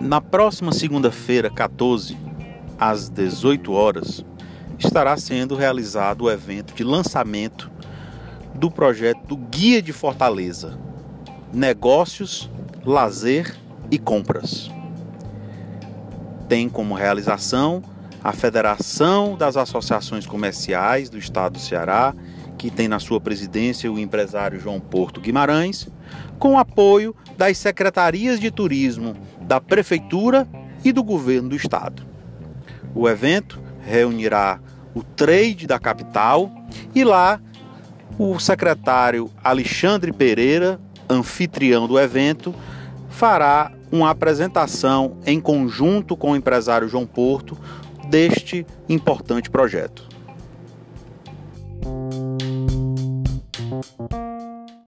Na próxima segunda-feira, 14, às 18 horas, estará sendo realizado o evento de lançamento do projeto Guia de Fortaleza: Negócios, Lazer e Compras. Tem como realização a Federação das Associações Comerciais do Estado do Ceará, que tem na sua presidência o empresário João Porto Guimarães, com apoio das secretarias de turismo da Prefeitura e do Governo do Estado. O evento reunirá o trade da capital e lá o secretário Alexandre Pereira, anfitrião do evento, fará uma apresentação em conjunto com o empresário João Porto deste importante projeto. Thank you.